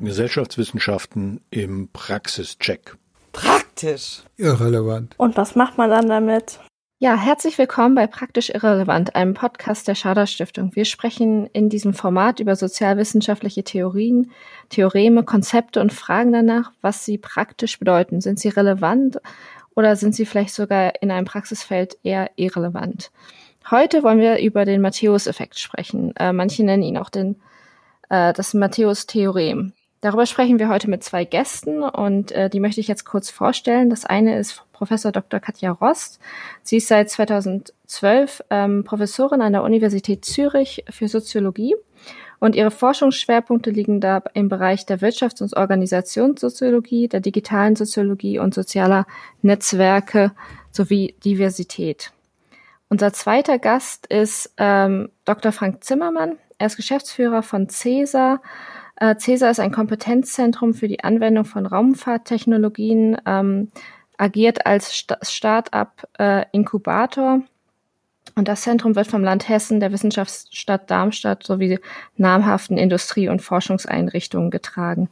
Gesellschaftswissenschaften im Praxischeck. Praktisch. Irrelevant. Und was macht man dann damit? Ja, herzlich willkommen bei Praktisch Irrelevant, einem Podcast der Schader Stiftung. Wir sprechen in diesem Format über sozialwissenschaftliche Theorien, Theoreme, Konzepte und fragen danach, was sie praktisch bedeuten. Sind sie relevant oder sind sie vielleicht sogar in einem Praxisfeld eher irrelevant? Heute wollen wir über den Matthäus-Effekt sprechen. Äh, manche nennen ihn auch den, äh, das Matthäus-Theorem. Darüber sprechen wir heute mit zwei Gästen und äh, die möchte ich jetzt kurz vorstellen. Das eine ist Professor Dr. Katja Rost. Sie ist seit 2012 ähm, Professorin an der Universität Zürich für Soziologie und ihre Forschungsschwerpunkte liegen da im Bereich der Wirtschafts- und Organisationssoziologie, der digitalen Soziologie und sozialer Netzwerke sowie Diversität. Unser zweiter Gast ist ähm, Dr. Frank Zimmermann. Er ist Geschäftsführer von CESA äh, CESA ist ein Kompetenzzentrum für die Anwendung von Raumfahrttechnologien, ähm, agiert als St Start-up-Inkubator. Äh, und das Zentrum wird vom Land Hessen, der Wissenschaftsstadt Darmstadt sowie namhaften Industrie- und Forschungseinrichtungen getragen.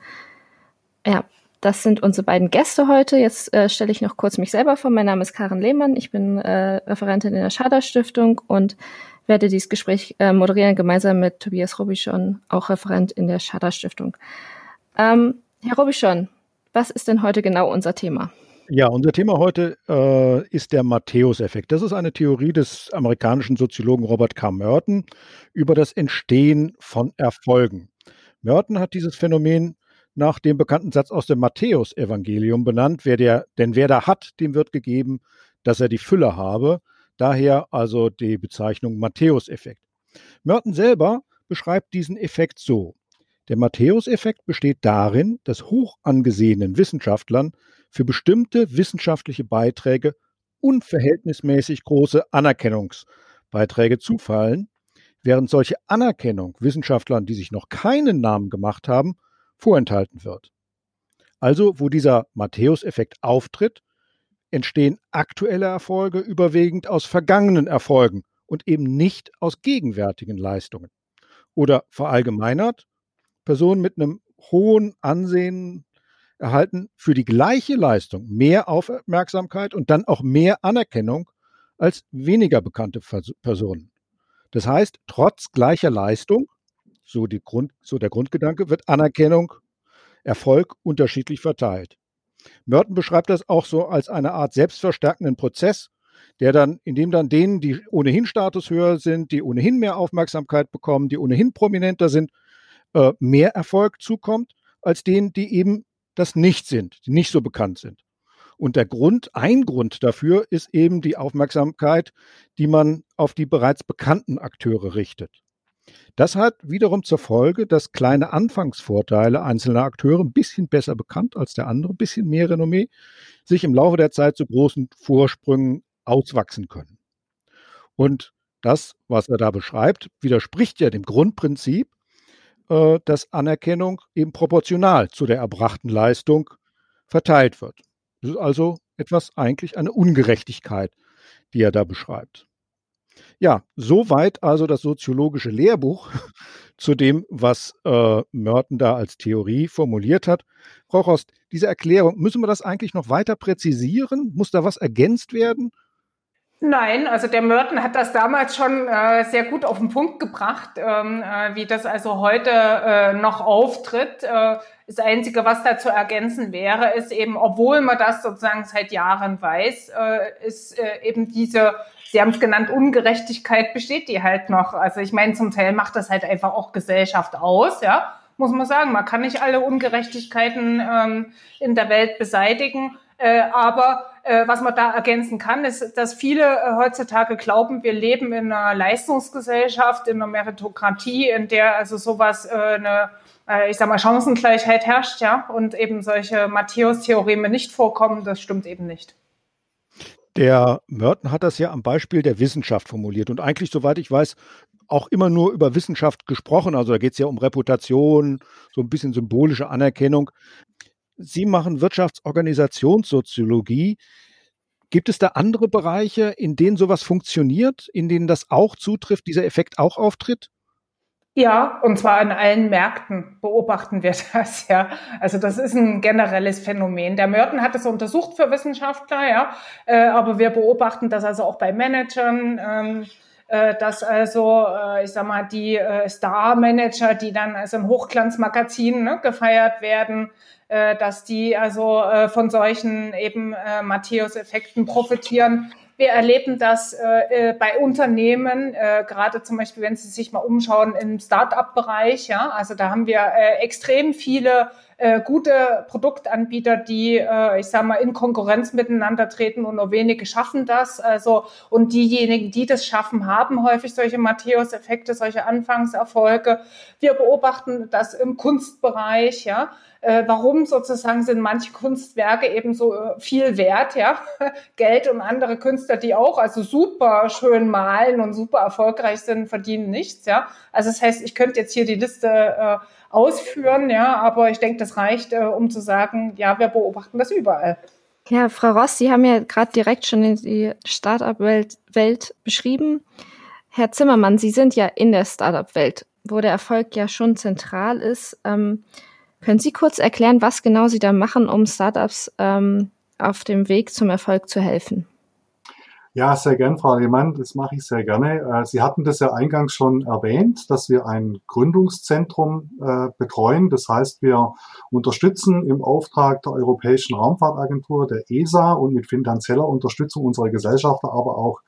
Ja, das sind unsere beiden Gäste heute. Jetzt äh, stelle ich noch kurz mich selber vor. Mein Name ist Karen Lehmann. Ich bin äh, Referentin in der Schader Stiftung und werde dieses Gespräch äh, moderieren, gemeinsam mit Tobias Robischon, auch Referent in der Schader Stiftung. Ähm, Herr Robischon, was ist denn heute genau unser Thema? Ja, unser Thema heute äh, ist der Matthäus-Effekt. Das ist eine Theorie des amerikanischen Soziologen Robert K. Merton über das Entstehen von Erfolgen. Merton hat dieses Phänomen nach dem bekannten Satz aus dem Matthäus-Evangelium benannt, wer der, denn wer da hat, dem wird gegeben, dass er die Fülle habe. Daher also die Bezeichnung Matthäus-Effekt. Merton selber beschreibt diesen Effekt so. Der Matthäus-Effekt besteht darin, dass hoch angesehenen Wissenschaftlern für bestimmte wissenschaftliche Beiträge unverhältnismäßig große Anerkennungsbeiträge zufallen, während solche Anerkennung Wissenschaftlern, die sich noch keinen Namen gemacht haben, vorenthalten wird. Also, wo dieser Matthäus-Effekt auftritt, entstehen aktuelle Erfolge überwiegend aus vergangenen Erfolgen und eben nicht aus gegenwärtigen Leistungen. Oder verallgemeinert, Personen mit einem hohen Ansehen erhalten für die gleiche Leistung mehr Aufmerksamkeit und dann auch mehr Anerkennung als weniger bekannte Personen. Das heißt, trotz gleicher Leistung, so, Grund, so der Grundgedanke, wird Anerkennung, Erfolg unterschiedlich verteilt. Merton beschreibt das auch so als eine Art selbstverstärkenden Prozess, der dann, in dem dann denen, die ohnehin Status höher sind, die ohnehin mehr Aufmerksamkeit bekommen, die ohnehin prominenter sind, äh, mehr Erfolg zukommt, als denen, die eben das nicht sind, die nicht so bekannt sind. Und der Grund, ein Grund dafür ist eben die Aufmerksamkeit, die man auf die bereits bekannten Akteure richtet. Das hat wiederum zur Folge, dass kleine Anfangsvorteile einzelner Akteure ein bisschen besser bekannt als der andere, ein bisschen mehr Renommee, sich im Laufe der Zeit zu großen Vorsprüngen auswachsen können. Und das, was er da beschreibt, widerspricht ja dem Grundprinzip, äh, dass Anerkennung eben proportional zu der erbrachten Leistung verteilt wird. Das ist also etwas eigentlich eine Ungerechtigkeit, die er da beschreibt. Ja, soweit also das soziologische Lehrbuch zu dem, was äh, Merton da als Theorie formuliert hat. Frau Rost, diese Erklärung, müssen wir das eigentlich noch weiter präzisieren? Muss da was ergänzt werden? Nein, also der Merton hat das damals schon äh, sehr gut auf den Punkt gebracht, ähm, äh, wie das also heute äh, noch auftritt. Äh, das Einzige, was da zu ergänzen wäre, ist eben, obwohl man das sozusagen seit Jahren weiß, äh, ist äh, eben diese Sie haben es genannt, Ungerechtigkeit besteht die halt noch. Also ich meine, zum Teil macht das halt einfach auch Gesellschaft aus, ja, muss man sagen. Man kann nicht alle Ungerechtigkeiten ähm, in der Welt beseitigen. Äh, aber äh, was man da ergänzen kann, ist, dass viele äh, heutzutage glauben, wir leben in einer Leistungsgesellschaft, in einer Meritokratie, in der also sowas äh, eine, äh, ich sag mal, Chancengleichheit herrscht, ja, und eben solche Matthäus-Theoreme nicht vorkommen. Das stimmt eben nicht. Der Merton hat das ja am Beispiel der Wissenschaft formuliert und eigentlich, soweit ich weiß, auch immer nur über Wissenschaft gesprochen. Also da geht es ja um Reputation, so ein bisschen symbolische Anerkennung. Sie machen Wirtschaftsorganisationssoziologie. Gibt es da andere Bereiche, in denen sowas funktioniert, in denen das auch zutrifft, dieser Effekt auch auftritt? Ja, und zwar in allen Märkten beobachten wir das, ja. Also das ist ein generelles Phänomen. Der Merton hat es untersucht für Wissenschaftler, ja, äh, aber wir beobachten das also auch bei Managern, ähm, äh, dass also, äh, ich sag mal, die äh, Star-Manager, die dann also in Hochglanzmagazinen ne, gefeiert werden, äh, dass die also äh, von solchen eben äh, Matthäus-Effekten profitieren wir erleben das äh, äh, bei Unternehmen, äh, gerade zum Beispiel, wenn Sie sich mal umschauen im Start-up-Bereich. Ja, also da haben wir äh, extrem viele äh, gute Produktanbieter, die, äh, ich sage mal, in Konkurrenz miteinander treten und nur wenige schaffen das. Also und diejenigen, die das schaffen, haben häufig solche Matthäus-Effekte, solche Anfangserfolge. Wir beobachten das im Kunstbereich, ja äh, warum sozusagen sind manche Kunstwerke eben so äh, viel wert, ja, Geld und andere Künstler, die auch also super schön malen und super erfolgreich sind, verdienen nichts, ja. Also das heißt, ich könnte jetzt hier die Liste äh, ausführen, ja, aber ich denke, das reicht, äh, um zu sagen, ja, wir beobachten das überall. Ja, Frau Ross, Sie haben ja gerade direkt schon die Startup-Welt Welt beschrieben. Herr Zimmermann, Sie sind ja in der Startup-Welt, wo der Erfolg ja schon zentral ist. Ähm, können Sie kurz erklären, was genau Sie da machen, um Startups ähm, auf dem Weg zum Erfolg zu helfen? Ja, sehr gern, Frau Lehmann, das mache ich sehr gerne. Äh, Sie hatten das ja eingangs schon erwähnt, dass wir ein Gründungszentrum äh, betreuen. Das heißt, wir unterstützen im Auftrag der Europäischen Raumfahrtagentur, der ESA und mit finanzieller Unterstützung unserer Gesellschafter, aber auch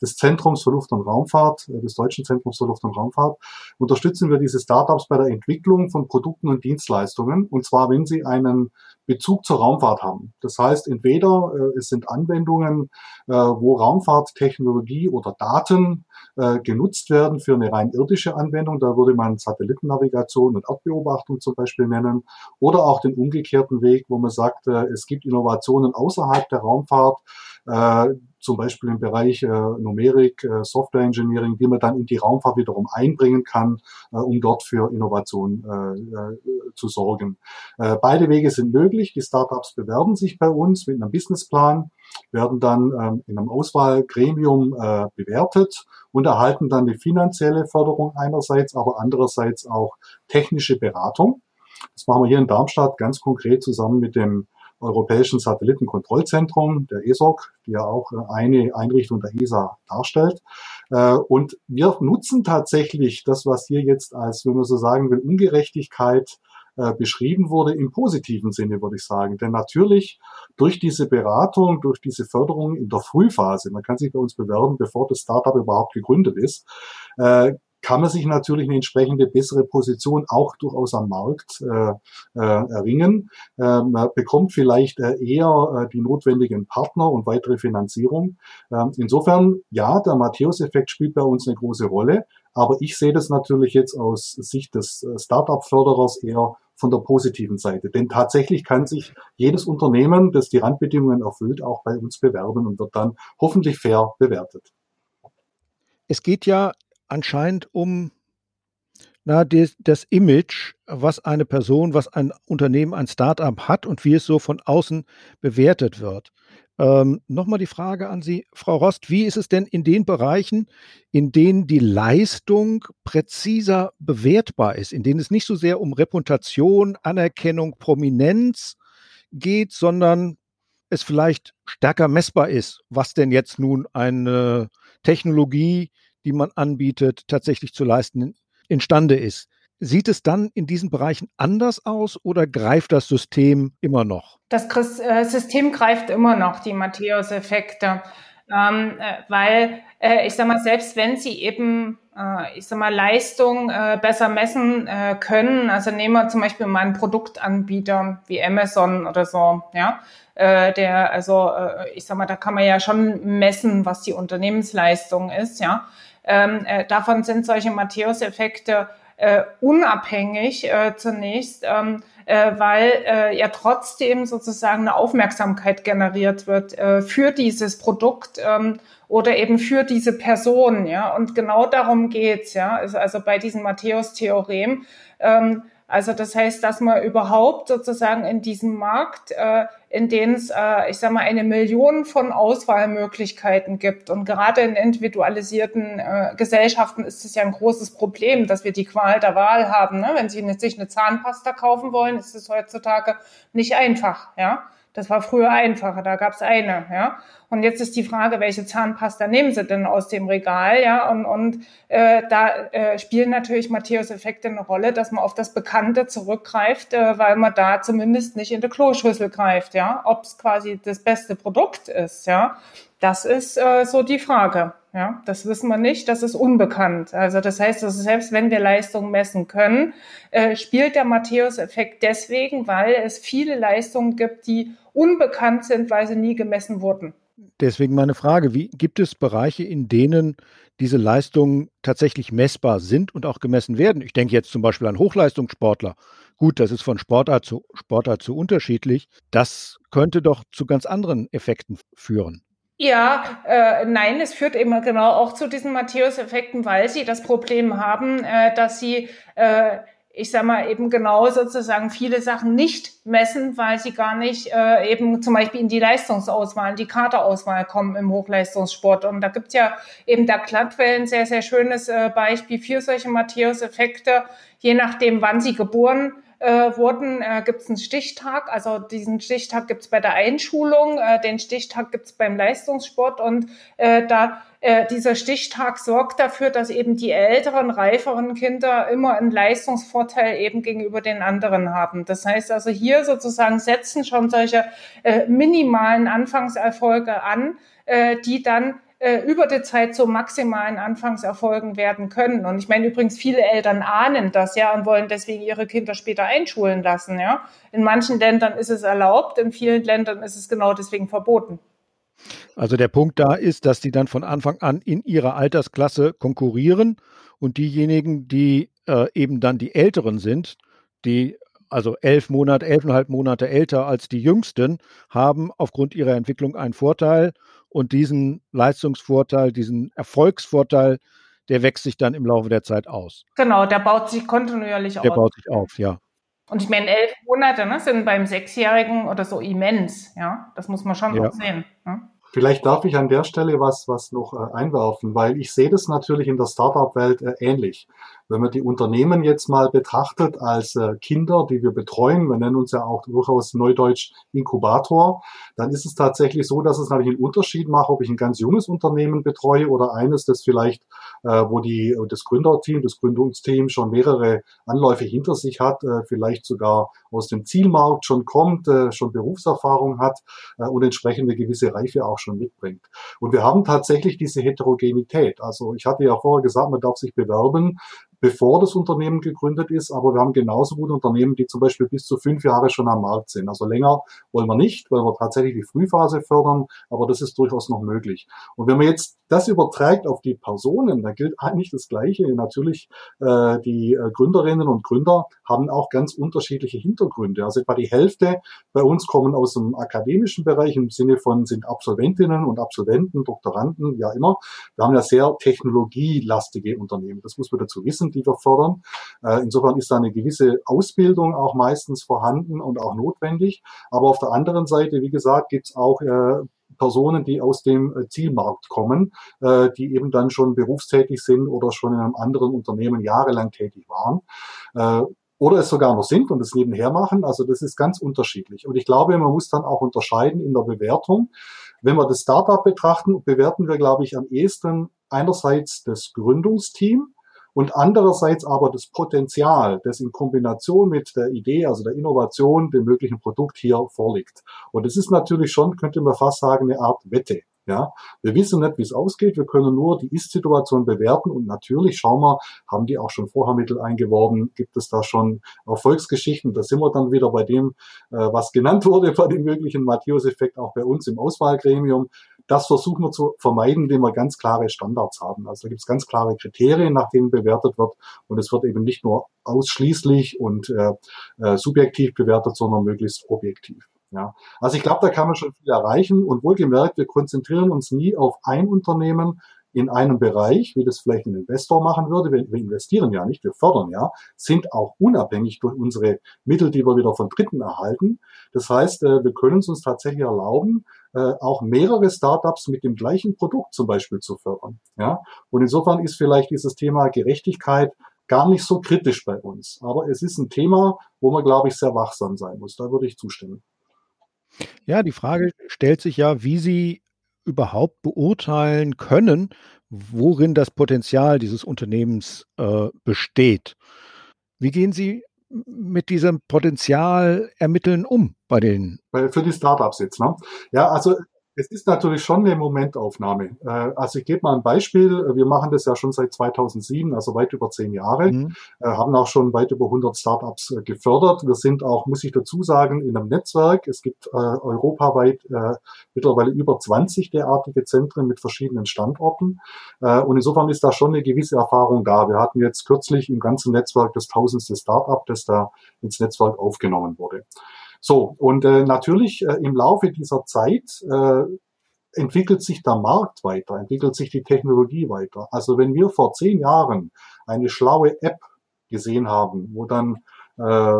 des Zentrums für Luft- und Raumfahrt, äh, des Deutschen Zentrums für Luft- und Raumfahrt, unterstützen wir diese Startups bei der Entwicklung von Produkten und Dienstleistungen. Und zwar, wenn sie einen Bezug zur Raumfahrt haben. Das heißt, entweder äh, es sind Anwendungen, äh, wo Raumfahrttechnologie oder Daten äh, genutzt werden für eine rein irdische Anwendung. Da würde man Satellitennavigation und Erdbeobachtung zum Beispiel nennen. Oder auch den umgekehrten Weg, wo man sagt, äh, es gibt Innovationen außerhalb der Raumfahrt, äh, zum Beispiel im Bereich äh, Numerik, äh, Software Engineering, die man dann in die Raumfahrt wiederum einbringen kann, äh, um dort für Innovation äh, äh, zu sorgen. Äh, beide Wege sind möglich. Die Startups bewerben sich bei uns mit einem Businessplan, werden dann ähm, in einem Auswahlgremium äh, bewertet und erhalten dann die finanzielle Förderung einerseits, aber andererseits auch technische Beratung. Das machen wir hier in Darmstadt ganz konkret zusammen mit dem Europäischen Satellitenkontrollzentrum, der ESOC, die ja auch äh, eine Einrichtung der ESA darstellt. Äh, und wir nutzen tatsächlich das, was hier jetzt als, wenn man so sagen will, Ungerechtigkeit äh, beschrieben wurde, im positiven Sinne, würde ich sagen. Denn natürlich durch diese Beratung, durch diese Förderung in der Frühphase, man kann sich bei uns bewerben, bevor das Startup überhaupt gegründet ist, kann man sich natürlich eine entsprechende bessere Position auch durchaus am Markt äh, äh, erringen. Äh, man bekommt vielleicht äh, eher äh, die notwendigen Partner und weitere Finanzierung. Ähm, insofern, ja, der Matthäus-Effekt spielt bei uns eine große Rolle. Aber ich sehe das natürlich jetzt aus Sicht des äh, Startup-Förderers eher von der positiven Seite. Denn tatsächlich kann sich jedes Unternehmen, das die Randbedingungen erfüllt, auch bei uns bewerben und wird dann hoffentlich fair bewertet. Es geht ja anscheinend um na, des, das Image, was eine Person, was ein Unternehmen, ein Startup hat und wie es so von außen bewertet wird. Ähm, Nochmal die Frage an Sie, Frau Rost, wie ist es denn in den Bereichen, in denen die Leistung präziser bewertbar ist, in denen es nicht so sehr um Reputation, Anerkennung, Prominenz geht, sondern es vielleicht stärker messbar ist, was denn jetzt nun eine Technologie die man anbietet, tatsächlich zu leisten imstande ist. Sieht es dann in diesen Bereichen anders aus oder greift das System immer noch? Das äh, System greift immer noch die Matthäus-Effekte, ähm, äh, weil äh, ich sage mal, selbst wenn sie eben, äh, ich sag mal, Leistung äh, besser messen äh, können, also nehmen wir zum Beispiel mal einen Produktanbieter wie Amazon oder so, ja, der, also ich sag mal, da kann man ja schon messen, was die Unternehmensleistung ist, ja. Ähm, äh, davon sind solche Matthäus-Effekte äh, unabhängig äh, zunächst, ähm, äh, weil äh, ja trotzdem sozusagen eine Aufmerksamkeit generiert wird äh, für dieses Produkt ähm, oder eben für diese Person, ja. Und genau darum geht's, ja. Also bei diesem Matthäus-Theorem. Ähm, Also das heißt, dass man überhaupt sozusagen in diesem Markt, äh, in dem es, äh, ich sage mal, eine Million von Auswahlmöglichkeiten gibt. Und gerade in individualisierten äh, Gesellschaften ist es ja ein großes Problem, dass wir die Qual der Wahl haben. Ne? Wenn Sie sich eine Zahnpasta kaufen wollen, ist es heutzutage nicht einfach. Ja, das war früher einfacher, da gab es eine, ja. Und jetzt ist die Frage, welche Zahnpasta nehmen Sie denn aus dem Regal, ja? Und, und äh, da äh, spielen natürlich Matthäus-Effekte eine Rolle, dass man auf das Bekannte zurückgreift, äh, weil man da zumindest nicht in die Kloschüssel greift, ja. Ob es quasi das beste Produkt ist, ja. Das ist äh, so die Frage. Ja, das wissen wir nicht, das ist unbekannt. Also das heißt, also selbst wenn wir Leistung messen können, äh, spielt der Matthäus-Effekt deswegen, weil es viele Leistungen gibt, die unbekannt sind, weil sie nie gemessen wurden. Deswegen meine Frage, wie gibt es Bereiche, in denen diese Leistungen tatsächlich messbar sind und auch gemessen werden? Ich denke jetzt zum Beispiel an Hochleistungssportler. Gut, das ist von Sportart zu Sportart zu unterschiedlich. Das könnte doch zu ganz anderen Effekten führen. Ja, äh, nein, es führt immer genau auch zu diesen Matthäus-Effekten, weil sie das Problem haben, äh, dass sie, äh, ich sag mal, eben genau sozusagen viele Sachen nicht messen, weil sie gar nicht äh, eben zum Beispiel in die Leistungsauswahl, in die Kaderaauswahl kommen im Hochleistungssport. Und da gibt's ja eben der Glattwell ein sehr, sehr schönes äh, Beispiel für solche Matthäus-Effekte, je nachdem, wann sie geboren äh, wurden, äh, gibt es einen Stichtag. Also diesen Stichtag gibt es bei der Einschulung, äh, den Stichtag gibt es beim Leistungssport und äh, da äh, dieser Stichtag sorgt dafür, dass eben die älteren, reiferen Kinder immer einen Leistungsvorteil eben gegenüber den anderen haben. Das heißt also hier sozusagen setzen schon solche äh, minimalen Anfangserfolge an, äh, die dann äh, über die Zeit zu maximalen Anfangserfolgen werden können. Und ich meine übrigens, viele Eltern ahnen das ja und wollen deswegen ihre Kinder später einschulen lassen. Ja, in manchen Ländern ist es erlaubt, in vielen Ländern ist es genau deswegen verboten. Also der Punkt da ist, dass die dann von Anfang an in ihrer Altersklasse konkurrieren und diejenigen, die äh, eben dann die Älteren sind, die also elf Monate, elfeinhalb Monate älter als die Jüngsten, haben aufgrund ihrer Entwicklung einen Vorteil und diesen Leistungsvorteil, diesen Erfolgsvorteil, der wächst sich dann im Laufe der Zeit aus. Genau, der baut sich kontinuierlich auf. Der baut sich auf, ja. Und ich meine, elf Monate ne, sind beim Sechsjährigen oder so immens, ja. Das muss man schon ja. sehen. Ne? Vielleicht darf ich an der Stelle was, was noch äh, einwerfen, weil ich sehe das natürlich in der Startup-Welt äh, ähnlich. Wenn man die Unternehmen jetzt mal betrachtet als äh, Kinder, die wir betreuen, wir nennen uns ja auch durchaus neudeutsch Inkubator, dann ist es tatsächlich so, dass es natürlich einen Unterschied macht, ob ich ein ganz junges Unternehmen betreue oder eines, das vielleicht, wo die, das Gründerteam, das Gründungsteam schon mehrere Anläufe hinter sich hat, äh, vielleicht sogar aus dem Zielmarkt schon kommt, äh, schon Berufserfahrung hat äh, und entsprechende gewisse Reife auch schon mitbringt. Und wir haben tatsächlich diese Heterogenität. Also ich hatte ja vorher gesagt, man darf sich bewerben bevor das Unternehmen gegründet ist, aber wir haben genauso gut Unternehmen, die zum Beispiel bis zu fünf Jahre schon am Markt sind. Also länger wollen wir nicht, weil wir tatsächlich die Frühphase fördern, aber das ist durchaus noch möglich. Und wenn man jetzt das überträgt auf die Personen, dann gilt eigentlich das Gleiche. Natürlich, äh, die äh, Gründerinnen und Gründer haben auch ganz unterschiedliche Hintergründe. Also etwa die Hälfte bei uns kommen aus dem akademischen Bereich im Sinne von sind Absolventinnen und Absolventen, Doktoranden, ja immer. Wir haben ja sehr technologielastige Unternehmen. Das muss man dazu wissen die wir fördern. Äh, insofern ist da eine gewisse Ausbildung auch meistens vorhanden und auch notwendig. Aber auf der anderen Seite, wie gesagt, gibt es auch äh, Personen, die aus dem äh, Zielmarkt kommen, die eben dann schon berufstätig sind oder schon in einem anderen Unternehmen jahrelang tätig waren oder es sogar noch sind und es nebenher machen. Also das ist ganz unterschiedlich. Und ich glaube, man muss dann auch unterscheiden in der Bewertung. Wenn wir das Startup betrachten, bewerten wir, glaube ich, am ehesten einerseits das Gründungsteam, und andererseits aber das Potenzial, das in Kombination mit der Idee, also der Innovation, dem möglichen Produkt hier vorliegt. Und es ist natürlich schon, könnte man fast sagen, eine Art Wette. Ja, wir wissen nicht, wie es ausgeht. Wir können nur die Ist-Situation bewerten und natürlich schauen wir, haben die auch schon vorher Mittel eingeworben? Gibt es da schon Erfolgsgeschichten? Da sind wir dann wieder bei dem, äh, was genannt wurde, bei dem möglichen Matthäus-Effekt auch bei uns im Auswahlgremium. Das versuchen wir zu vermeiden, indem wir ganz klare Standards haben. Also da gibt es ganz klare Kriterien, nach denen bewertet wird. Und es wird eben nicht nur ausschließlich und äh, äh, subjektiv bewertet, sondern möglichst objektiv. Ja. Also ich glaube, da kann man schon viel erreichen und wohlgemerkt, wir konzentrieren uns nie auf ein Unternehmen. in einem Bereich, wie das vielleicht ein Investor machen würde, wir, wir investieren ja nicht, wir fördern ja, sind auch unabhängig durch unsere Mittel, die wir wieder von Dritten erhalten. Das heißt, äh, wir können es uns tatsächlich erlauben, äh, auch mehrere Startups mit dem gleichen Produkt zum Beispiel zu fördern. Ja? Und insofern ist vielleicht dieses Thema Gerechtigkeit gar nicht so kritisch bei uns. Aber es ist ein Thema, wo man, glaube ich, sehr wachsam sein muss. Da würde ich zustimmen. Ja, die Frage stellt sich ja, wie Sie überhaupt beurteilen können, worin das Potenzial dieses Unternehmens äh, besteht. Wie gehen Sie mit diesem Potenzial ermitteln um bei den? Für die Startups jetzt, ne? Ja, also es ist natürlich schon eine Momentaufnahme. Äh, also ich gebe mal ein Beispiel. Wir machen das ja schon seit 2007, also weit über zehn Jahre, mhm. Äh, haben auch schon weit über 100 Startups äh, gefördert. Wir sind auch, muss ich dazu sagen, in einem Netzwerk. Es gibt europaweit mittlerweile über 20 derartige Zentren mit verschiedenen Standorten. Und insofern ist da schon eine gewisse Erfahrung da. Wir hatten jetzt kürzlich im ganzen Netzwerk das tausendste Startup, das da ins Netzwerk aufgenommen wurde. So, und äh, natürlich äh, im Laufe dieser Zeit äh, entwickelt sich der Markt weiter, entwickelt sich die Technologie weiter. Also wenn wir vor zehn Jahren eine schlaue App gesehen haben, wo dann äh,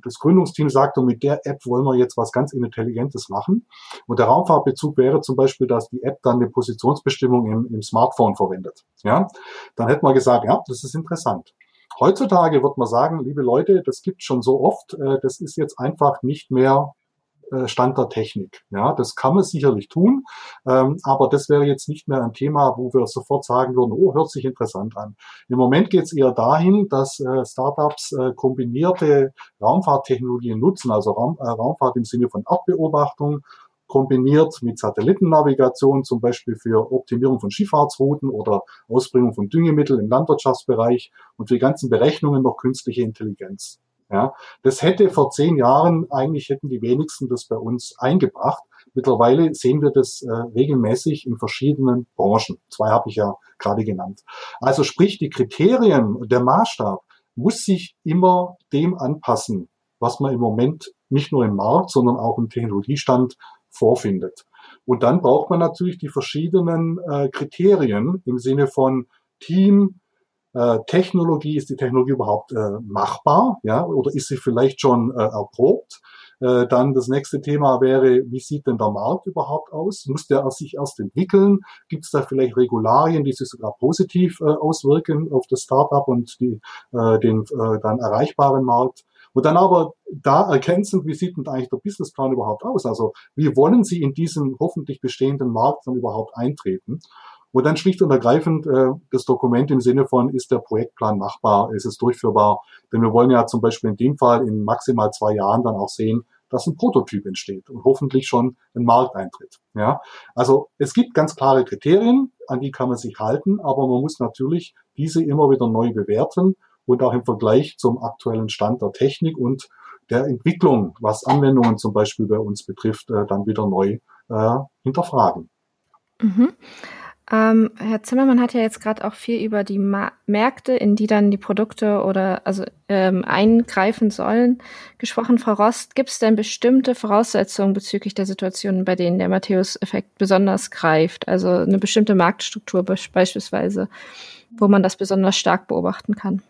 das Gründungsteam sagt, und mit der App wollen wir jetzt was ganz Intelligentes machen. Und der Raumfahrtbezug wäre zum Beispiel, dass die App dann eine Positionsbestimmung im, im Smartphone verwendet. Ja, dann hätte man gesagt, ja, das ist interessant. Heutzutage wird man sagen, liebe Leute, das gibt schon so oft, äh, das ist jetzt einfach nicht mehr äh, Stand der Technik. Ja, das kann man sicherlich tun, ähm, aber das wäre jetzt nicht mehr ein Thema, wo wir sofort sagen würden, oh, hört sich interessant an. Im Moment geht es eher dahin, dass äh, Startups äh, kombinierte Raumfahrttechnologien nutzen, also Raum, äh, Raumfahrt im Sinne von Erdbeobachtung kombiniert mit Satellitennavigation, zum Beispiel für Optimierung von Schifffahrtsrouten oder Ausbringung von Düngemitteln im Landwirtschaftsbereich und für die ganzen Berechnungen noch künstliche Intelligenz. Ja, das hätte vor zehn Jahren eigentlich hätten die wenigsten das bei uns eingebracht. Mittlerweile sehen wir das äh, regelmäßig in verschiedenen Branchen. Zwei habe ich ja gerade genannt. Also sprich, die Kriterien, der Maßstab muss sich immer dem anpassen, was man im Moment nicht nur im Markt, sondern auch im Technologiestand vorfindet. Und dann braucht man natürlich die verschiedenen äh, Kriterien im Sinne von Team, äh, Technologie, ist die Technologie überhaupt äh, machbar, ja, oder ist sie vielleicht schon äh, erprobt? Äh, dann das nächste Thema wäre, wie sieht denn der Markt überhaupt aus? Muss der sich erst entwickeln? Gibt es da vielleicht Regularien, die sich sogar positiv äh, auswirken auf das Startup und die, äh, den äh, dann erreichbaren Markt? Und dann aber da ergänzend, wie sieht denn eigentlich der Businessplan überhaupt aus? Also wie wollen Sie in diesen hoffentlich bestehenden Markt dann überhaupt eintreten? Und dann schlicht und ergreifend äh, das Dokument im Sinne von, ist der Projektplan machbar, ist es durchführbar? Denn wir wollen ja zum Beispiel in dem Fall in maximal zwei Jahren dann auch sehen, dass ein Prototyp entsteht und hoffentlich schon ein Markteintritt. Ja, also es gibt ganz klare Kriterien, an die kann man sich halten, aber man muss natürlich diese immer wieder neu bewerten und auch im Vergleich zum aktuellen Stand der Technik und der Entwicklung, was Anwendungen zum Beispiel bei uns betrifft, äh, dann wieder neu äh, hinterfragen. Mhm. Ähm, Herr Zimmermann hat ja jetzt gerade auch viel über die Ma Märkte, in die dann die Produkte oder also ähm, eingreifen sollen, gesprochen. Frau Rost, gibt es denn bestimmte Voraussetzungen bezüglich der Situationen, bei denen der Matthäus-Effekt besonders greift? Also eine bestimmte Marktstruktur beispielsweise, wo man das besonders stark beobachten kann?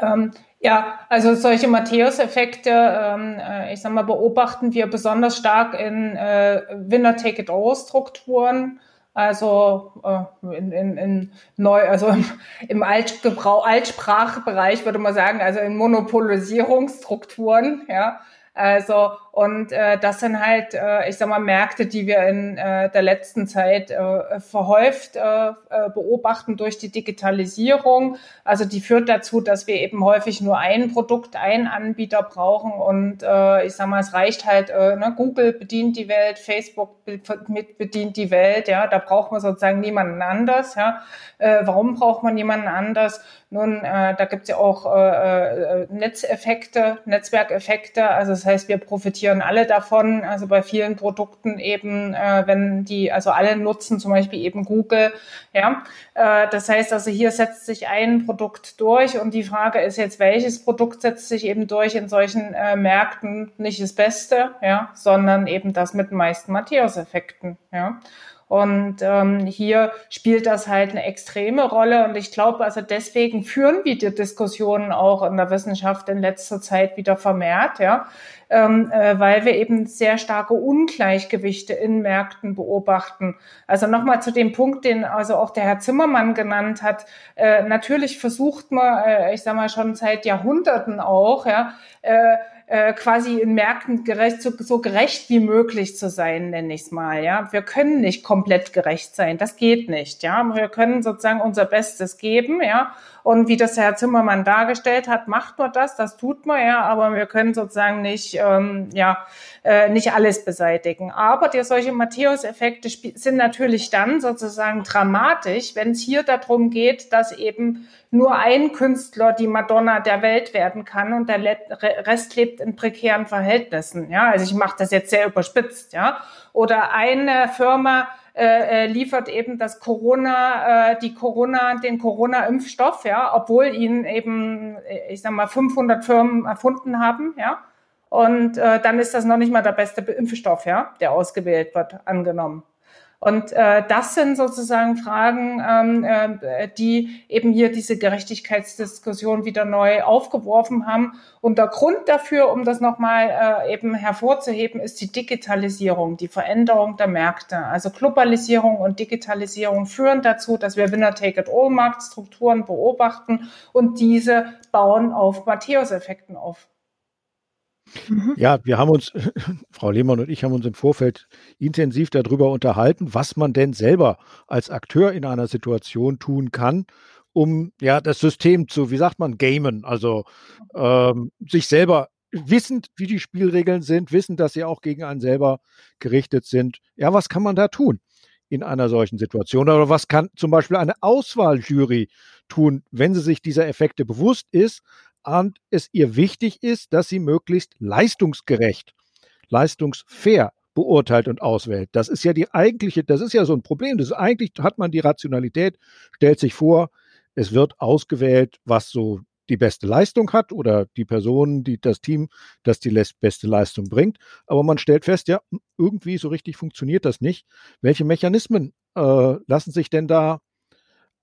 Ähm, ja, also solche Matthäus-Effekte, ähm, äh, ich sag mal, beobachten wir besonders stark in äh, Winner-Take-it-all-Strukturen. Also äh, in, in, in neu, also im, im Altgebrauch, Altsprachbereich würde man sagen, also in Monopolisierungsstrukturen, ja. Also und äh, das sind halt, äh, ich sag mal, Märkte, die wir in äh, der letzten Zeit äh, verhäuft äh, äh, beobachten durch die Digitalisierung. Also die führt dazu, dass wir eben häufig nur ein Produkt, einen Anbieter brauchen. Und äh, ich sag mal, es reicht halt, äh, ne, Google bedient die Welt, Facebook mit bedient die Welt, ja, da braucht man sozusagen niemanden anders. Ja. Äh, warum braucht man jemanden anders? Nun, äh, da gibt's ja auch äh, äh, Netzeffekte, Netzwerkeffekte. Also das heißt, wir profitieren alle davon. Also bei vielen Produkten eben, äh, wenn die, also alle nutzen zum Beispiel eben Google. Ja, äh, das heißt also hier setzt sich ein Produkt durch und die Frage ist jetzt, welches Produkt setzt sich eben durch in solchen äh, Märkten? Nicht das Beste, ja, sondern eben das mit den meisten Matthäus-Effekten. Ja. Und ähm, hier spielt das halt eine extreme Rolle. Und ich glaube, also deswegen führen wir die Diskussionen auch in der Wissenschaft in letzter Zeit wieder vermehrt, ja, ähm, äh, weil wir eben sehr starke Ungleichgewichte in Märkten beobachten. Also nochmal zu dem Punkt, den also auch der Herr Zimmermann genannt hat. Äh, natürlich versucht man, äh, ich sage mal schon seit Jahrhunderten auch, ja, äh, äh, quasi in Märkten gerecht, so, so gerecht wie möglich zu sein, nenne ich es mal. Ja, wir können nicht komplett gerecht sein, das geht nicht. Ja, wir können sozusagen unser Bestes geben. Ja, und wie das Herr Zimmermann dargestellt hat, macht man das, das tut man ja, aber wir können sozusagen nicht, ähm, ja, äh, nicht alles beseitigen. Aber die, solche Matthäus-Effekte sind natürlich dann sozusagen dramatisch, wenn es hier darum geht, dass eben nur ein Künstler die Madonna der Welt werden kann und der Rest lebt in prekären Verhältnissen. Ja, also ich mache das jetzt sehr überspitzt. Ja, oder eine Firma äh, äh, liefert eben das Corona, äh, die Corona, den Corona-Impfstoff, ja, obwohl ihn eben, äh, ich sag mal, 500 Firmen erfunden haben, ja. Und äh, dann ist das noch nicht mal der beste Impfstoff, ja, der ausgewählt wird, angenommen. Und äh, das sind sozusagen Fragen, ähm, äh, die eben hier diese Gerechtigkeitsdiskussion wieder neu aufgeworfen haben. Und der Grund dafür, um das nochmal äh, eben hervorzuheben, ist die Digitalisierung, die Veränderung der Märkte. Also Globalisierung und Digitalisierung führen dazu, dass wir Winner-Take-it-all-Marktstrukturen beobachten und diese bauen auf Matthäus-Effekten auf. Mhm. Ja, wir haben uns, Frau Lehmann und ich haben uns im Vorfeld intensiv darüber unterhalten, was man denn selber als Akteur in einer Situation tun kann, um ja das System zu, wie sagt man, gamen, also ähm, sich selber wissend, wie die Spielregeln sind, wissend, dass sie auch gegen einen selber gerichtet sind. Ja, was kann man da tun in einer solchen Situation? Oder was kann zum Beispiel eine Auswahljury tun, wenn sie sich dieser Effekte bewusst ist, und es ihr wichtig ist, dass sie möglichst leistungsgerecht, leistungsfair beurteilt und auswählt. Das ist ja die eigentliche, das ist ja so ein Problem. Das ist eigentlich hat man die Rationalität, stellt sich vor, es wird ausgewählt, was so die beste Leistung hat oder die Person, die das Team, das die beste Leistung bringt. Aber man stellt fest, ja, irgendwie so richtig funktioniert das nicht. Welche Mechanismen äh, lassen sich denn da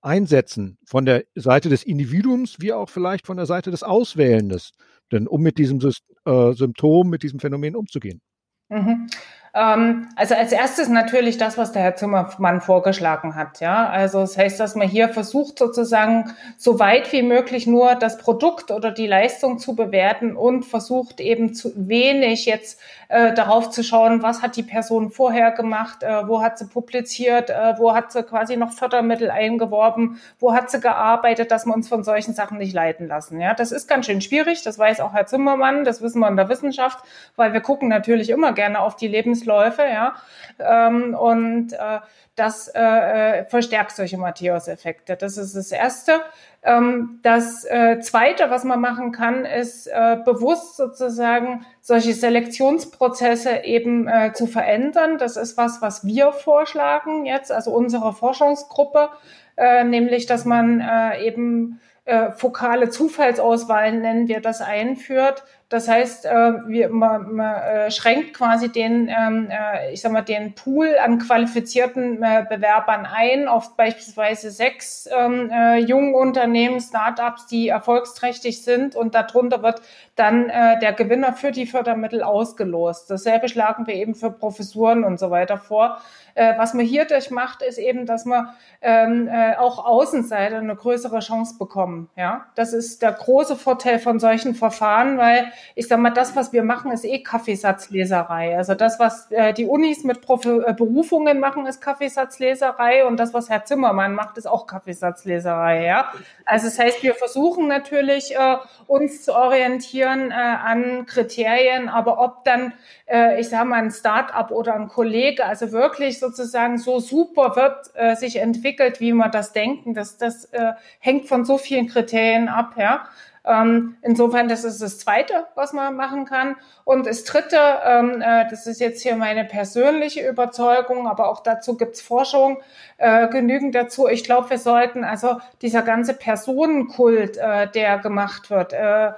einsetzen von der Seite des Individuums wie auch vielleicht von der Seite des Auswählendes, denn um mit diesem äh, Symptom, mit diesem Phänomen umzugehen? Mhm. Ähm, also als erstes natürlich das, was der Herr Zimmermann vorgeschlagen hat. Ja, also das heißt, dass man hier versucht sozusagen so weit wie möglich nur das Produkt oder die Leistung zu bewerten und versucht eben zu wenig jetzt äh, darauf zu schauen, was hat die Person vorher gemacht, äh, wo hat sie publiziert, äh, wo hat sie quasi noch Fördermittel eingeworben, wo hat sie gearbeitet, dass wir uns von solchen Sachen nicht leiten lassen. Ja, das ist ganz schön schwierig. Das weiß auch Herr Zimmermann. Das wissen wir in der Wissenschaft, weil wir gucken natürlich immer gerne auf die Lebens Lebensläufe, ja. Ähm, und äh, das äh, äh, verstärkt solche Matthäus-Effekte. Das ist das Erste. Ähm, das äh, Zweite, was man machen kann, ist äh, bewusst sozusagen solche Selektionsprozesse eben äh, zu verändern. Das ist was, was wir vorschlagen jetzt, also unsere Forschungsgruppe, äh, nämlich, dass man äh, eben äh, fokale Zufallsauswahl nennen wir das einführt, das heißt, äh, wir, man, man äh, schränkt quasi den, ähm, äh, ich sag mal, den Pool an qualifizierten äh, Bewerbern ein auf beispielsweise sechs ähm, äh, jungen Unternehmen, Startups, die erfolgsträchtig sind und darunter wird dann äh, der Gewinner für die Fördermittel ausgelost. Dasselbe schlagen wir eben für Professuren und so weiter vor. Äh, was man hierdurch macht, ist eben, dass man ähm, äh, auch Außenseiter eine größere Chance bekommen. Ja, das ist der große Vorteil von solchen Verfahren, weil ich sag mal, das, was wir machen, ist eh Kaffeesatzleserei. Also das, was äh, die Unis mit Prof äh, Berufungen machen, ist Kaffeesatzleserei und das, was Herr Zimmermann macht, ist auch Kaffeesatzleserei. Ja, also das heißt, wir versuchen natürlich äh, uns zu orientieren äh, an Kriterien, aber ob dann, äh, ich sage mal, ein Start-up oder ein Kollege, also wirklich sozusagen so super wird, äh, sich entwickelt, wie wir das denken, das, das äh, hängt von so vielen Kriterien ab, ja. Ähm, insofern, das ist das Zweite, was man machen kann. Und das Dritte, ähm, äh, das ist jetzt hier meine persönliche Überzeugung, aber auch dazu gibt's Forschung äh, genügend dazu. Ich glaube, wir sollten also dieser ganze Personenkult, äh, der gemacht wird, äh,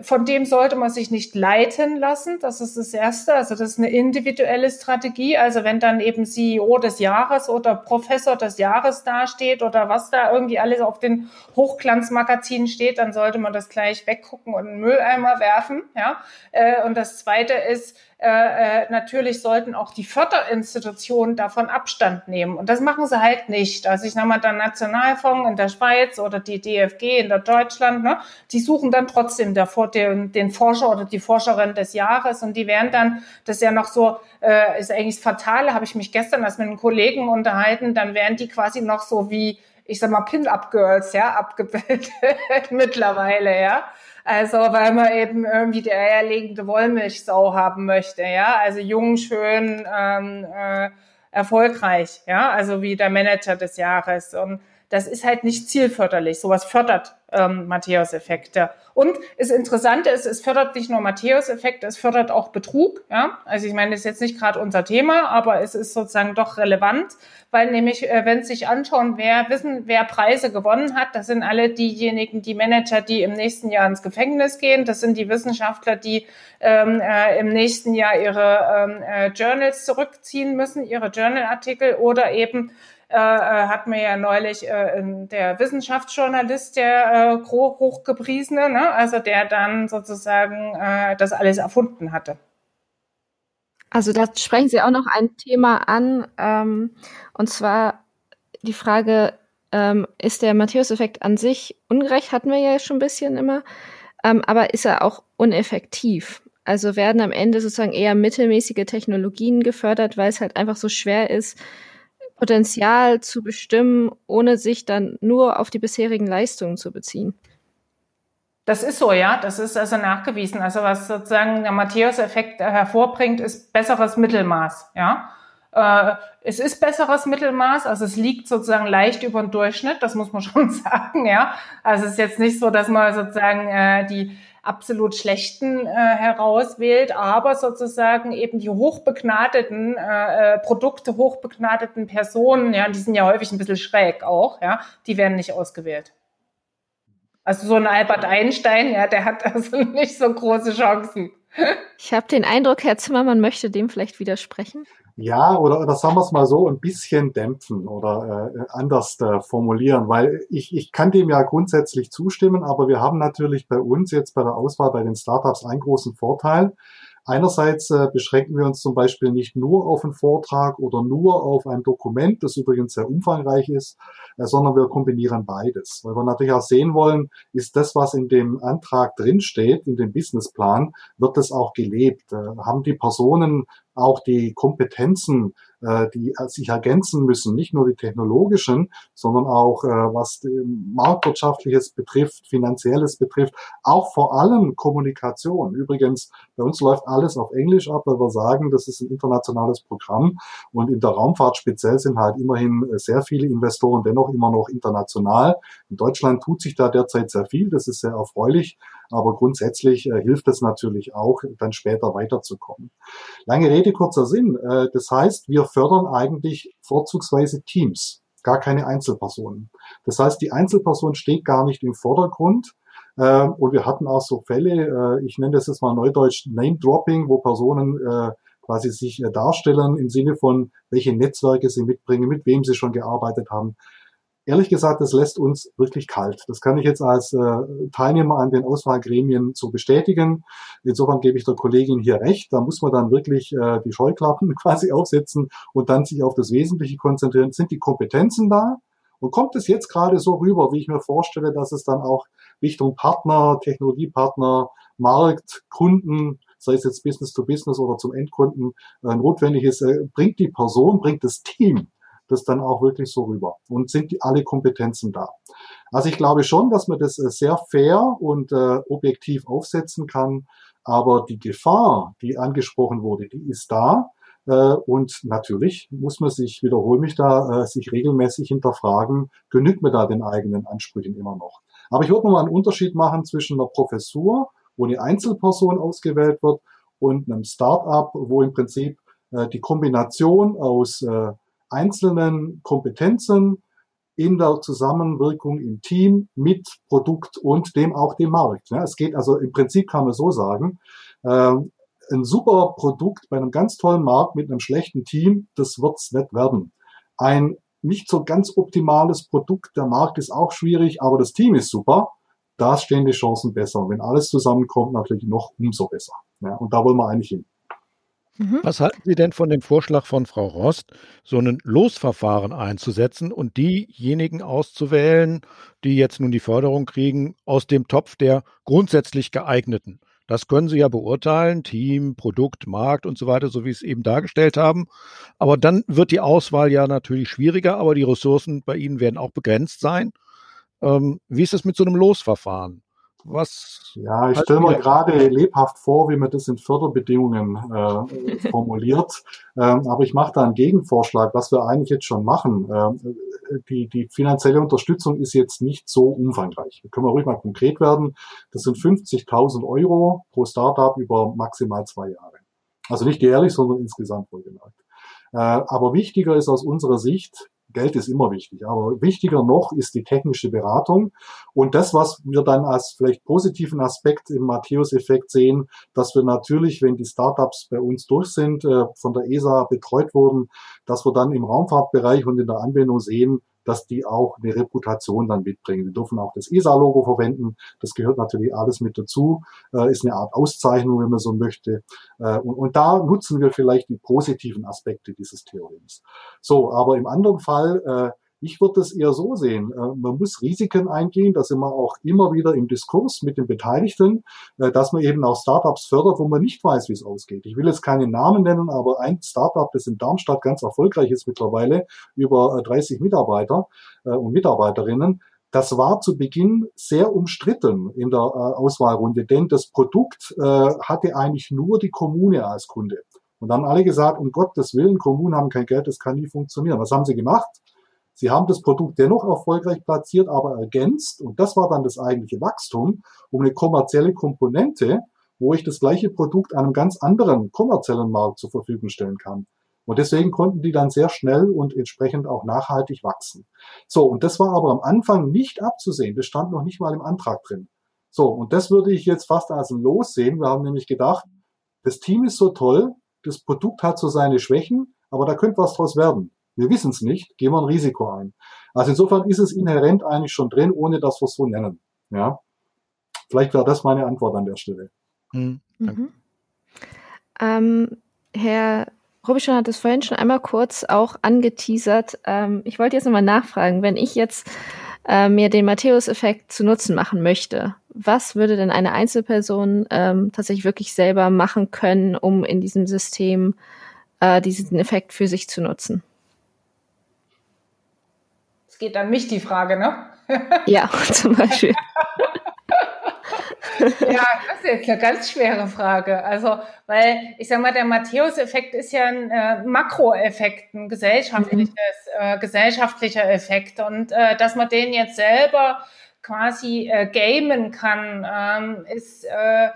von dem sollte man sich nicht leiten lassen. Das ist das Erste. Also das ist eine individuelle Strategie. Also wenn dann eben CEO des Jahres oder Professor des Jahres dasteht oder was da irgendwie alles auf den Hochglanzmagazinen steht, dann sollte man das gleich weggucken und in den Mülleimer werfen. Ja. Äh, und das Zweite ist, äh, äh, natürlich sollten auch die Förderinstitutionen davon Abstand nehmen. Und das machen sie halt nicht. Also ich nenne mal dann Nationalfonds in der Schweiz oder die DFG in der Deutschland, ne? die suchen dann trotzdem davor den, den Forscher oder die Forscherin des Jahres und die werden dann, das ist ja noch so, äh, ist eigentlich das Fatale, habe ich mich gestern erst mit einem Kollegen unterhalten, dann werden die quasi noch so wie, ich sag mal, Pin-Up-Girls, ja, abgebildet mittlerweile, ja. Also, weil man eben irgendwie die eierlegende Wollmilchsau haben möchte, ja. Also jung, schön, ähm, äh, erfolgreich, ja. Also wie der Manager des Jahres. Und das ist halt nicht zielförderlich. Sowas fördert ähm, Matthäus-Effekte. Und das Interessante ist, es fördert nicht nur Matthäus-Effekte, es fördert auch Betrug. Ja? Also ich meine, das ist jetzt nicht gerade unser Thema, aber es ist sozusagen doch relevant, weil nämlich, äh, wenn Sie sich anschauen, wer wissen, wer Preise gewonnen hat, das sind alle diejenigen, die Manager, die im nächsten Jahr ins Gefängnis gehen. Das sind die Wissenschaftler, die ähm, äh, im nächsten Jahr ihre ähm, äh, Journals zurückziehen müssen, ihre Journalartikel oder eben äh, äh, hat mir ja neulich äh, der Wissenschaftsjournalist, der äh, hochgepriesene, ne? also der dann sozusagen äh, das alles erfunden hatte. Also da sprechen Sie auch noch ein Thema an, ähm, und zwar die Frage, ähm, ist der Matthäus-Effekt an sich ungerecht, hatten wir ja schon ein bisschen immer, ähm, aber ist er auch uneffektiv? Also werden am Ende sozusagen eher mittelmäßige Technologien gefördert, weil es halt einfach so schwer ist, Potenzial zu bestimmen, ohne sich dann nur auf die bisherigen Leistungen zu beziehen. Das ist so, ja. Das ist also nachgewiesen. Also was sozusagen der Matthäus-Effekt hervorbringt, ist besseres Mittelmaß, ja. Äh, es ist besseres Mittelmaß, also es liegt sozusagen leicht über den Durchschnitt, das muss man schon sagen, ja. Also es ist jetzt nicht so, dass man sozusagen äh, die absolut schlechten äh, herauswählt, aber sozusagen eben die hochbegnadeten äh, äh, Produkte, hochbegnadeten Personen, ja, die sind ja häufig ein bisschen schräg auch, ja, die werden nicht ausgewählt. Also so ein Albert Einstein, ja, der hat also nicht so große Chancen. Ich habe den Eindruck, Herr Zimmermann möchte dem vielleicht widersprechen. Ja, oder, oder sagen wir es mal so, ein bisschen dämpfen oder äh, anders äh, formulieren, weil ich, ich kann dem ja grundsätzlich zustimmen, aber wir haben natürlich bei uns jetzt bei der Auswahl bei den Startups einen großen Vorteil. Einerseits äh, beschränken wir uns zum Beispiel nicht nur auf einen Vortrag oder nur auf ein Dokument, das übrigens sehr umfangreich ist, äh, sondern wir kombinieren beides, weil wir natürlich auch sehen wollen, ist das, was in dem Antrag drinsteht, in dem Businessplan, wird das auch gelebt? Äh, haben die Personen auch die Kompetenzen, äh, die sich ergänzen müssen, nicht nur die technologischen, sondern auch äh, was marktwirtschaftliches betrifft, finanzielles betrifft, auch vor allem Kommunikation. Übrigens, bei uns läuft alles auf Englisch ab, weil wir sagen, das ist ein internationales Programm und in der Raumfahrt speziell sind halt immerhin sehr viele Investoren dennoch immer noch international. In Deutschland tut sich da derzeit sehr viel, das ist sehr erfreulich. Aber grundsätzlich äh, hilft es natürlich auch, dann später weiterzukommen. Lange Rede, kurzer Sinn. Äh, das heißt, wir fördern eigentlich vorzugsweise Teams, gar keine Einzelpersonen. Das heißt, die Einzelperson steht gar nicht im Vordergrund. Äh, und wir hatten auch so Fälle, äh, ich nenne das jetzt mal neudeutsch Name-Dropping, wo Personen äh, quasi sich darstellen im Sinne von, welche Netzwerke sie mitbringen, mit wem sie schon gearbeitet haben ehrlich gesagt, das lässt uns wirklich kalt. Das kann ich jetzt als äh, Teilnehmer an den Auswahlgremien so bestätigen. Insofern gebe ich der Kollegin hier recht. Da muss man dann wirklich äh, die Scheuklappen quasi aufsetzen und dann sich auf das Wesentliche konzentrieren. Sind die Kompetenzen da? Und kommt es jetzt gerade so rüber, wie ich mir vorstelle, dass es dann auch Richtung Partner, Technologiepartner, Markt, Kunden, sei es jetzt Business to Business oder zum Endkunden, äh, notwendig ist, äh, bringt die Person, bringt das Team das dann auch wirklich so rüber und sind die, alle Kompetenzen da. Also ich glaube schon, dass man das äh, sehr fair und äh, objektiv aufsetzen kann, aber die Gefahr, die angesprochen wurde, die ist da. Äh, und natürlich muss man sich, wiederhole mich da, äh, sich regelmäßig hinterfragen, genügt mir da den eigenen Ansprüchen immer noch. Aber ich würde mal einen Unterschied machen zwischen einer Professur, wo eine Einzelperson ausgewählt wird, und einem Start-up, wo im Prinzip die Kombination aus einzelnen Kompetenzen in der Zusammenwirkung im Team mit Produkt und dem auch dem Markt. Ja, es geht also im Prinzip kann man so sagen, äh, ein super Produkt bei einem ganz tollen Markt mit einem schlechten Team, das wird's nicht werden. Ein nicht so ganz optimales Produkt, der Markt ist auch schwierig, aber das Team ist super, da stehen die Chancen besser. Und wenn alles zusammenkommt, natürlich noch umso besser. Ja, und da wollen wir eigentlich hin. Mhm. Was halten Sie denn von dem Vorschlag von Frau Rost, so ein Losverfahren einzusetzen und diejenigen auszuwählen, die jetzt nun die Förderung kriegen, aus dem Topf der grundsätzlich geeigneten? Das können Sie ja beurteilen, Team, Produkt, Markt und so weiter, so wie Sie es eben dargestellt haben. Aber dann wird die Auswahl ja natürlich schwieriger, aber die Ressourcen bei Ihnen werden auch begrenzt sein. Ähm, wie ist es mit so einem Losverfahren? Was ja, ich stelle mir gerade lebhaft vor, wie man das in Förderbedingungen äh, formuliert. Ähm, aber ich mache da einen Gegenvorschlag, was wir eigentlich jetzt schon machen. Ähm, die, die finanzielle Unterstützung ist jetzt nicht so umfangreich. Da können wir ruhig mal konkret werden. Das sind 50.000 Euro pro Startup über maximal zwei Jahre. Also nicht jährlich, sondern insgesamt wohlgemerkt. Äh, aber wichtiger ist aus unserer Sicht, Geld ist immer wichtig, aber wichtiger noch ist die technische Beratung. Und das, was wir dann als vielleicht positiven Aspekt im Matthäus-Effekt sehen, dass wir natürlich, wenn die Startups bei uns durch sind, äh, von der ESA betreut wurden, dass wir dann im Raumfahrtbereich und in der Anwendung sehen, dass die auch eine Reputation dann mitbringen. Wir dürfen auch das ESA-Logo verwenden. Das gehört natürlich alles mit dazu. Äh, ist eine Art Auszeichnung, wenn man so möchte. Äh, und, und da nutzen wir vielleicht die positiven Aspekte dieses Theorems. So, aber im anderen Fall äh, ich würde es eher so sehen. Äh, man muss Risiken eingehen, da sind wir auch immer wieder im Diskurs mit den Beteiligten, äh, dass man eben auch Startups fördert, wo man nicht weiß, wie es ausgeht. Ich will jetzt keine Namen nennen, aber ein Startup, das in Darmstadt ganz erfolgreich ist mittlerweile, über 30 äh, Mitarbeiter und Mitarbeiterinnen, das war zu Beginn sehr umstritten in der Auswahlrunde, denn das Produkt hatte eigentlich nur die Kommune als Kunde. Und dann haben alle gesagt, um Gottes Willen, Kommunen haben kein Geld, das kann nie funktionieren. Was haben sie gemacht? Sie haben das Produkt dennoch erfolgreich platziert, aber ergänzt, und das war dann das eigentliche Wachstum, um eine kommerzielle Komponente, wo ich das gleiche Produkt einem ganz anderen kommerziellen Markt zur Verfügung stellen kann. Und deswegen konnten die dann sehr schnell und entsprechend auch nachhaltig wachsen. So, und das war aber am Anfang nicht abzusehen. Das stand noch nicht mal im Antrag drin. So, und das würde ich jetzt fast als ein Los sehen. Wir haben nämlich gedacht, das Team ist so toll, das Produkt hat so seine Schwächen, aber da könnte was draus werden. Wir wissen es nicht, gehen wir ein Risiko ein. Also insofern ist es inhärent eigentlich schon drin, ohne dass wir es so nennen. Ja, vielleicht wäre das meine Antwort an der Stelle. Mhm. Mhm. Ähm, Herr Rubischon hat es vorhin schon einmal kurz auch angeteasert. Ähm, ich wollte jetzt nochmal nachfragen, wenn ich jetzt äh, mir den Matthäus-Effekt zu Nutzen machen möchte, was würde denn eine Einzelperson ähm, tatsächlich wirklich selber machen können, um in diesem System äh, diesen Effekt für sich zu nutzen? Es geht an mich die Frage, ne? Ja, zum Beispiel. ja, das ist jetzt eine ganz schwere Frage. Also, weil ich sag mal, der Matthäus-Effekt ist ja ein äh, Makroeffekt, ein gesellschaftliches, mhm. äh, gesellschaftlicher Effekt. Und äh, dass man den jetzt selber quasi äh, gamen kann, ähm, ist, äh,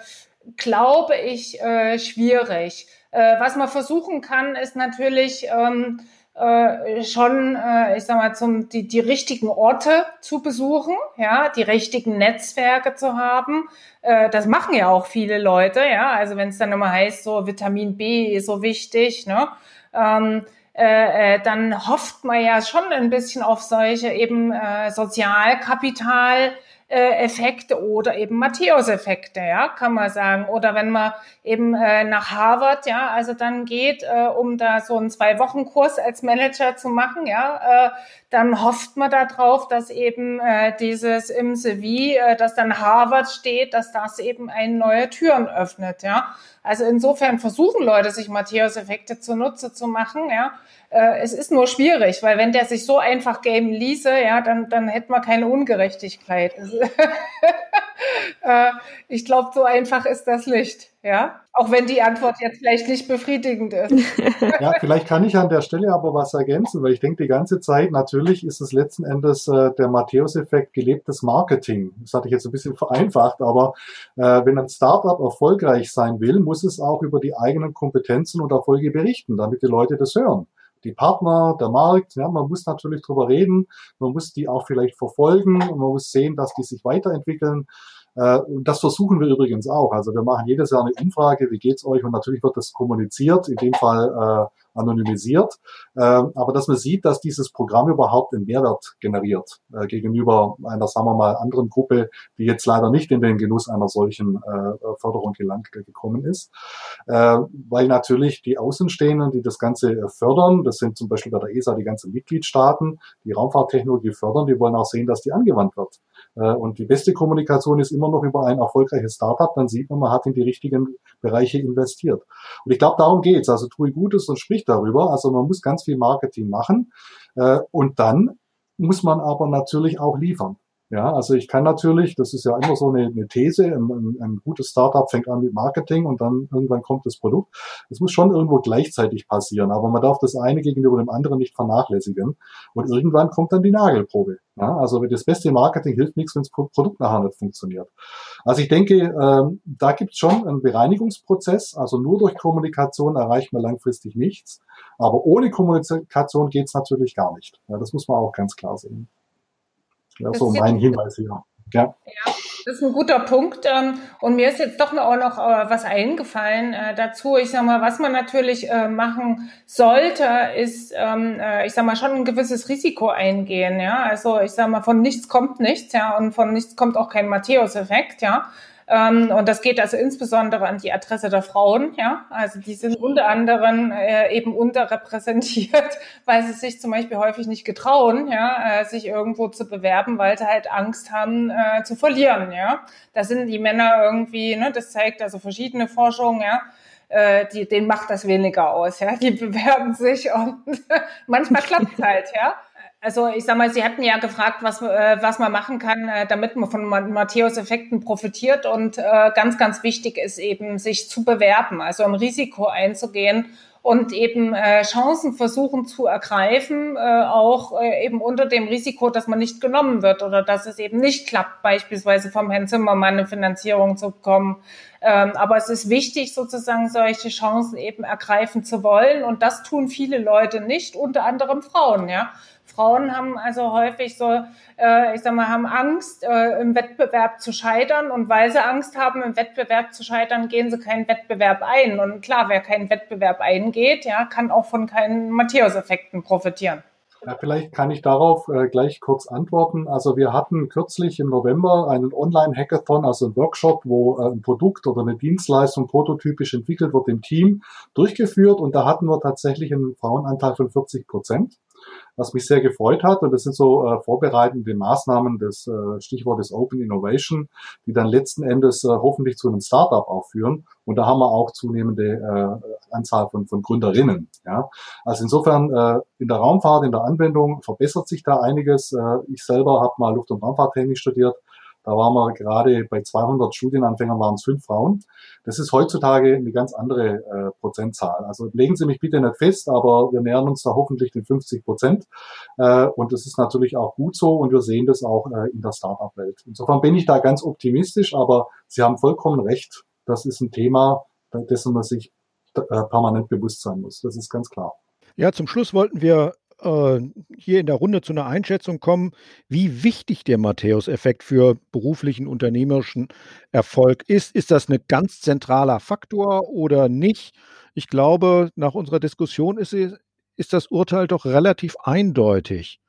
glaube ich, äh, schwierig. Äh, was man versuchen kann, ist natürlich, ähm, äh, schon, äh, ich sag mal, zum, die, die richtigen Orte zu besuchen, ja, die richtigen Netzwerke zu haben. Äh, das machen ja auch viele Leute, ja. Also wenn es dann immer heißt, so Vitamin B ist so wichtig, ne? Ähm, äh, äh, dann hofft man ja schon ein bisschen auf solche eben äh, Sozialkapital äh, Effekte oder eben Matthäus-Effekte, ja, kann man sagen. Oder wenn man eben äh, nach Harvard, ja, also dann geht, äh, um da so einen Zwei-Wochen-Kurs als Manager zu machen, ja, äh, dann hofft man darauf, dass eben äh, dieses im CV, äh, dass dann Harvard steht, dass das eben eine neue Türen öffnet, ja. Also insofern versuchen Leute, sich Matthäus-Effekte zunutze zu machen, ja. Äh, es ist nur schwierig, weil wenn der sich so einfach gamen ließe, ja, dann, dann hätten wir keine Ungerechtigkeit. äh, ich glaube, so einfach ist das Licht, ja. Auch wenn die Antwort jetzt vielleicht nicht befriedigend ist. ja, vielleicht kann ich an der Stelle aber was ergänzen, weil ich denke die ganze Zeit, natürlich ist es letzten Endes äh, der Matthäus-Effekt gelebtes Marketing. Das hatte ich jetzt ein bisschen vereinfacht, aber äh, wenn ein Startup erfolgreich sein will, muss es auch über die eigenen Kompetenzen und Erfolge berichten, damit die Leute das hören. Die Partner, der Markt. Ja, man muss natürlich drüber reden, man muss die auch vielleicht verfolgen und man muss sehen, dass die sich weiterentwickeln. Äh, und das versuchen wir übrigens auch. Also wir machen jedes Jahr eine Umfrage, wie geht's euch? Und natürlich wird das kommuniziert, in dem Fall äh, anonymisiert. Äh, aber dass man sieht, dass dieses Programm überhaupt einen Mehrwert generiert äh, gegenüber einer, sagen wir mal, anderen Gruppe, die jetzt leider nicht in den Genuss einer solchen äh, Förderung gelangt gekommen ist. Äh, weil natürlich die Außenstehenden, die das Ganze äh, fördern, das sind zum Beispiel bei der ESA die ganzen Mitgliedstaaten, die Raumfahrttechnologie fördern, die wollen auch sehen, dass die angewandt wird. Äh, und die beste Kommunikation ist immer noch über ein erfolgreiches Startup. Dann sieht man, man hat in die richtigen Bereiche investiert. Und ich glaube, darum geht's. Also tue Gutes und sprich darüber. Also man muss ganz viel Marketing machen. Äh, und dann muss man aber natürlich auch liefern. Ja, also ich kann natürlich, das ist ja immer so eine, eine These, ein, ein, gutes Startup fängt an mit Marketing und dann irgendwann kommt das Produkt. Das muss schon irgendwo gleichzeitig passieren, aber man darf das eine gegenüber dem anderen nicht vernachlässigen. Und irgendwann kommt dann die Nagelprobe. Ja, also das beste Marketing hilft nichts, wenn das Produkt nachher nicht funktioniert. Also ich denke, ähm, da gibt es schon einen Bereinigungsprozess. Also nur durch Kommunikation erreicht man langfristig nichts. Aber ohne Kommunikation geht es natürlich gar nicht. Ja, das muss man auch ganz klar sehen. Ja, so mein Hinweis hier. Ja. ja, das ist ein guter Punkt. Ähm, und mir ist jetzt doch auch noch äh, was eingefallen äh, dazu. Ich sag mal, was man natürlich äh, machen sollte, ist, ähm, ich sag mal, schon ein gewisses Risiko eingehen. Ja, also ich sag mal, von nichts kommt nichts. Ja, und von nichts kommt auch kein Matthäus-Effekt. Ja, ähm, und das geht also insbesondere an die Adresse der Frauen, ja. Also die sind unter anderem äh, eben unterrepräsentiert, weil sie sich zum Beispiel häufig nicht getrauen, ja, äh, sich irgendwo zu bewerben, weil sie halt Angst haben äh, zu verlieren, ja. Da sind die Männer irgendwie, ne, das zeigt also verschiedene Forschungen, ja, äh, die, denen macht das weniger aus, ja. Die bewerben sich und manchmal klappt halt, ja. Also ich sag mal, Sie hatten ja gefragt, was, äh, was man machen kann, äh, damit man von Matthäus-Effekten profitiert. Und äh, ganz, ganz wichtig ist eben, sich zu bewerben, also ein Risiko einzugehen und eben äh, Chancen versuchen zu ergreifen, äh, auch äh, eben unter dem Risiko, dass man nicht genommen wird oder dass es eben nicht klappt, beispielsweise vom Herrn Zimmermann eine Finanzierung zu bekommen. Ähm, aber es ist wichtig, sozusagen solche Chancen eben ergreifen zu wollen. Und das tun viele Leute nicht, unter anderem Frauen, ja. Frauen haben also häufig so, äh, ich sag mal, haben Angst, äh, im Wettbewerb zu scheitern. Und weil sie Angst haben, im Wettbewerb zu scheitern, gehen sie keinen Wettbewerb ein. Und klar, wer keinen Wettbewerb eingeht, ja, kann auch von keinen Matthäus-Effekten profitieren. Ja, vielleicht kann ich darauf äh, gleich kurz antworten. Also wir hatten kürzlich im November einen Online-Hackathon, also einen Workshop, wo äh, ein Produkt oder eine Dienstleistung prototypisch entwickelt wird im Team durchgeführt und da hatten wir tatsächlich einen Frauenanteil von 40 Prozent was mich sehr gefreut hat. Und das sind so äh, vorbereitende Maßnahmen des äh, Stichwortes Open Innovation, die dann letzten Endes äh, hoffentlich zu einem Startup auch führen. Und da haben wir auch zunehmende äh, Anzahl von, von Gründerinnen. Ja. Also insofern äh, in der Raumfahrt, in der Anwendung verbessert sich da einiges. Äh, ich selber habe mal Luft- und Raumfahrttechnik studiert da waren wir gerade bei 200 Studienanfängern waren es fünf Frauen. Das ist heutzutage eine ganz andere äh, Prozentzahl. Also legen Sie mich bitte nicht fest, aber wir nähern uns da hoffentlich den 50 Prozent. Äh, und das ist natürlich auch gut so und wir sehen das auch äh, in der Startup-Welt. Insofern bin ich da ganz optimistisch, aber Sie haben vollkommen recht. Das ist ein Thema, dessen man sich äh, permanent bewusst sein muss. Das ist ganz klar. Ja, zum Schluss wollten wir äh, hier in der Runde zu einer Einschätzung kommen, wie wichtig der Matthäus-Effekt für beruflichen, unternehmerischen Erfolg ist. Ist das ein ganz zentraler Faktor oder nicht? Ich glaube, nach unserer Diskussion ist, ist das Urteil doch relativ eindeutig.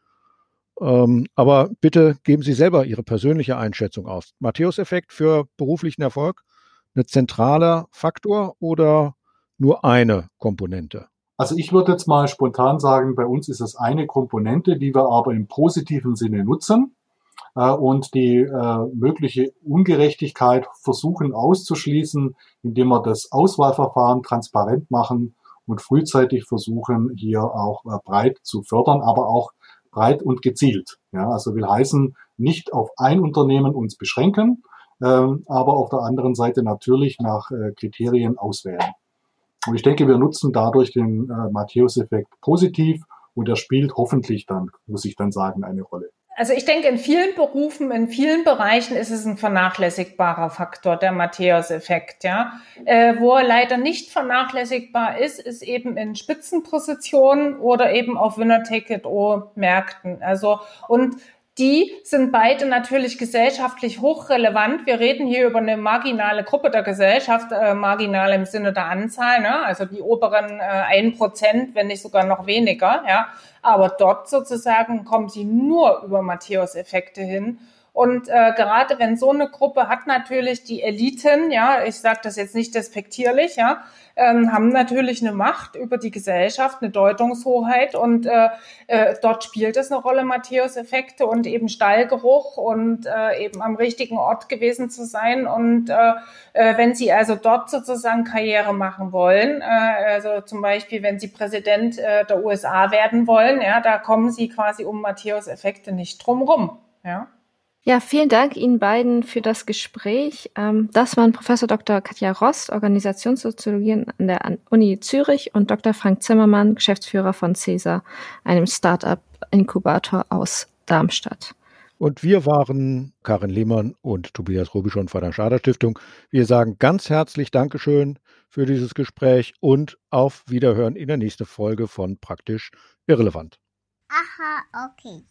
Ähm, aber bitte geben Sie selber Ihre persönliche Einschätzung aus. Matthäus-Effekt für beruflichen Erfolg, ein zentraler Faktor oder nur eine Komponente? Also ich würde jetzt mal spontan sagen, bei uns ist es eine Komponente, die wir aber im positiven Sinne nutzen äh, und die äh, mögliche Ungerechtigkeit versuchen auszuschließen, indem wir das Auswahlverfahren transparent machen und frühzeitig versuchen, hier auch äh, breit zu fördern, aber auch breit und gezielt. Ja, also will heißen, nicht auf ein Unternehmen uns beschränken, ähm, aber auf der anderen Seite natürlich nach äh, Kriterien auswählen. Und ich denke, wir nutzen dadurch den äh, Matthäus-Effekt positiv und er spielt hoffentlich dann, muss ich dann sagen, eine Rolle. Also ich denke, in vielen Berufen, in vielen Bereichen ist es ein vernachlässigbarer Faktor, der Matthäus-Effekt. Ja. Äh, wo er leider nicht vernachlässigbar ist, ist eben in Spitzenpositionen oder eben auf Winner-Take-It-O-Märkten. Also und die sind beide natürlich gesellschaftlich hochrelevant. Wir reden hier über eine marginale Gruppe der Gesellschaft, äh, marginal im Sinne der Anzahl, ne? also die oberen ein äh, Prozent, wenn nicht sogar noch weniger. Ja? Aber dort sozusagen kommen sie nur über Matthäus-Effekte hin. Und äh, gerade wenn so eine Gruppe hat natürlich die Eliten, ja, ich sage das jetzt nicht despektierlich, ja, ähm, haben natürlich eine Macht über die Gesellschaft, eine Deutungshoheit und äh, äh, dort spielt es eine Rolle, Matthäus-Effekte und eben Stallgeruch und äh, eben am richtigen Ort gewesen zu sein und äh, äh, wenn Sie also dort sozusagen Karriere machen wollen, äh, also zum Beispiel, wenn Sie Präsident äh, der USA werden wollen, ja, da kommen Sie quasi um Matthäus-Effekte nicht drum rum, ja. Ja, vielen Dank Ihnen beiden für das Gespräch. Ähm, das waren Professor Dr. Katja Rost, Organisationssoziologie an der Uni Zürich und Dr. Frank Zimmermann, Geschäftsführer von CESA, einem Start-up-Inkubator aus Darmstadt. Und wir waren Karin Lehmann und Tobias Robischon von der Schader Stiftung. Wir sagen ganz herzlich Dankeschön für dieses Gespräch und auf Wiederhören in der nächsten Folge von Praktisch Irrelevant. Aha, okay.